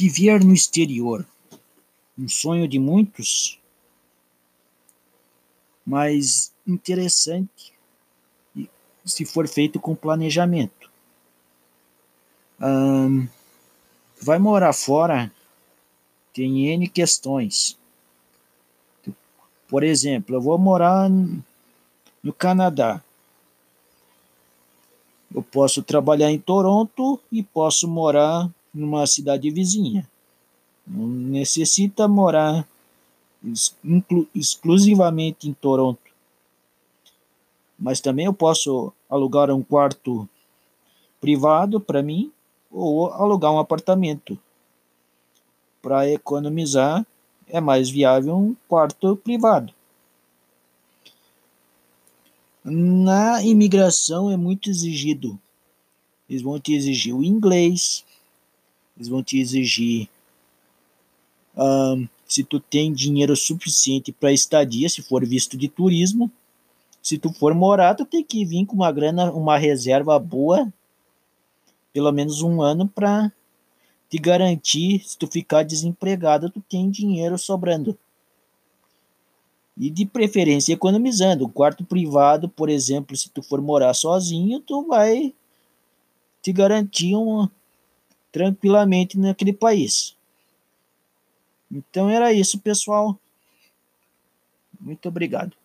Viver no exterior. Um sonho de muitos, mas interessante se for feito com planejamento. vai morar fora, tem N questões. Por exemplo, eu vou morar no Canadá. Eu posso trabalhar em Toronto e posso morar numa cidade vizinha. Não necessita morar exclu exclusivamente em Toronto. Mas também eu posso alugar um quarto privado para mim ou alugar um apartamento. Para economizar, é mais viável um quarto privado. Na imigração é muito exigido. Eles vão te exigir o inglês, eles vão te exigir um, se tu tem dinheiro suficiente para estadia, se for visto de turismo. Se tu for morar, tu tem que vir com uma grana, uma reserva boa, pelo menos um ano para te garantir, se tu ficar desempregado, tu tem dinheiro sobrando. E de preferência economizando. O quarto privado, por exemplo, se tu for morar sozinho, tu vai te garantir uma, tranquilamente naquele país. Então era isso, pessoal. Muito obrigado.